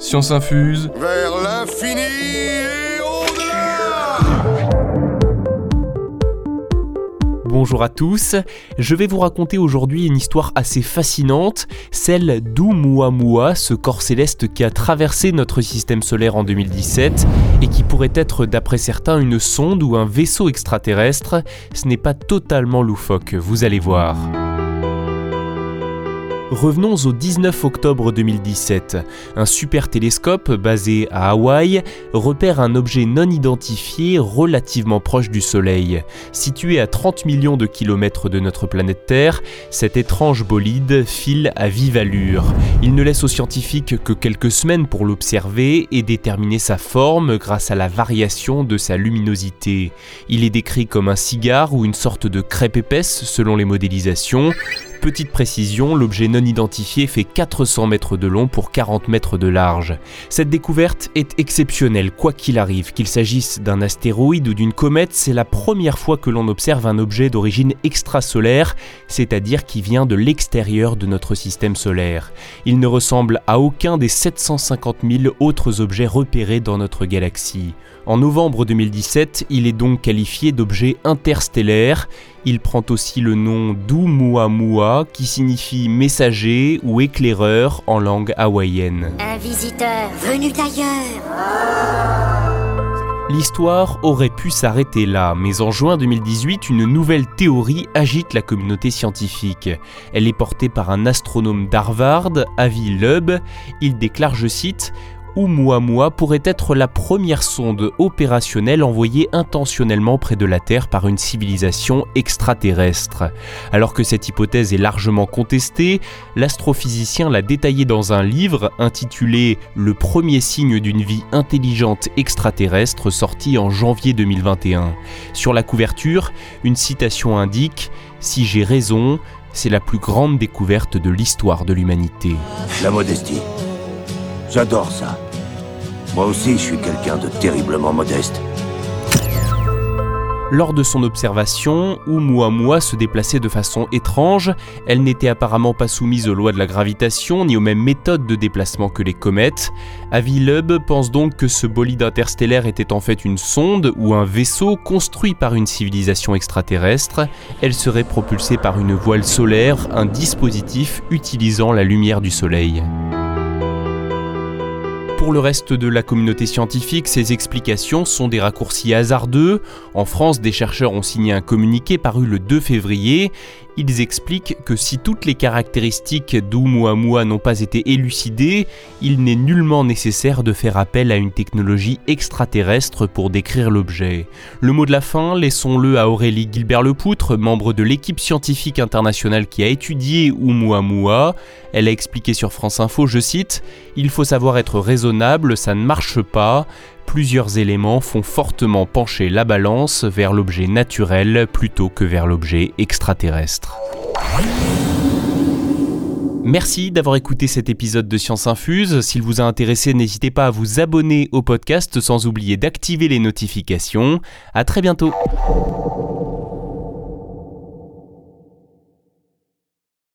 Science infuse. Vers l'infini et au-delà Bonjour à tous, je vais vous raconter aujourd'hui une histoire assez fascinante, celle d'Oumuamua, ce corps céleste qui a traversé notre système solaire en 2017 et qui pourrait être d'après certains une sonde ou un vaisseau extraterrestre. Ce n'est pas totalement loufoque, vous allez voir. Revenons au 19 octobre 2017. Un super télescope basé à Hawaï repère un objet non identifié relativement proche du Soleil. Situé à 30 millions de kilomètres de notre planète Terre, cet étrange bolide file à vive allure. Il ne laisse aux scientifiques que quelques semaines pour l'observer et déterminer sa forme grâce à la variation de sa luminosité. Il est décrit comme un cigare ou une sorte de crêpe épaisse selon les modélisations. Petite précision, l'objet non identifié fait 400 mètres de long pour 40 mètres de large. Cette découverte est exceptionnelle, quoi qu'il arrive, qu'il s'agisse d'un astéroïde ou d'une comète, c'est la première fois que l'on observe un objet d'origine extrasolaire, c'est-à-dire qui vient de l'extérieur de notre système solaire. Il ne ressemble à aucun des 750 000 autres objets repérés dans notre galaxie. En novembre 2017, il est donc qualifié d'objet interstellaire. Il prend aussi le nom d'Oumuamua, qui signifie messager ou éclaireur en langue hawaïenne. Un visiteur venu d'ailleurs. L'histoire aurait pu s'arrêter là, mais en juin 2018, une nouvelle théorie agite la communauté scientifique. Elle est portée par un astronome d'Harvard, Avi Loeb. Il déclare, je cite, Oumuamua pourrait être la première sonde opérationnelle envoyée intentionnellement près de la Terre par une civilisation extraterrestre. Alors que cette hypothèse est largement contestée, l'astrophysicien l'a détaillé dans un livre intitulé Le premier signe d'une vie intelligente extraterrestre sorti en janvier 2021. Sur la couverture, une citation indique Si j'ai raison, c'est la plus grande découverte de l'histoire de l'humanité. La modestie. J'adore ça. Moi aussi, je suis quelqu'un de terriblement modeste. Lors de son observation, Oumuamua se déplaçait de façon étrange. Elle n'était apparemment pas soumise aux lois de la gravitation ni aux mêmes méthodes de déplacement que les comètes. Avi Loeb pense donc que ce bolide interstellaire était en fait une sonde ou un vaisseau construit par une civilisation extraterrestre. Elle serait propulsée par une voile solaire, un dispositif utilisant la lumière du Soleil. Pour le reste de la communauté scientifique, ces explications sont des raccourcis hasardeux. En France, des chercheurs ont signé un communiqué paru le 2 février. Ils expliquent que si toutes les caractéristiques d'Oumuamua n'ont pas été élucidées, il n'est nullement nécessaire de faire appel à une technologie extraterrestre pour décrire l'objet. Le mot de la fin, laissons-le à Aurélie Gilbert-Lepoutre, membre de l'équipe scientifique internationale qui a étudié Oumuamua. Elle a expliqué sur France Info, je cite, Il faut savoir être ça ne marche pas plusieurs éléments font fortement pencher la balance vers l'objet naturel plutôt que vers l'objet extraterrestre. Merci d'avoir écouté cet épisode de Science Infuse. S'il vous a intéressé, n'hésitez pas à vous abonner au podcast sans oublier d'activer les notifications. À très bientôt.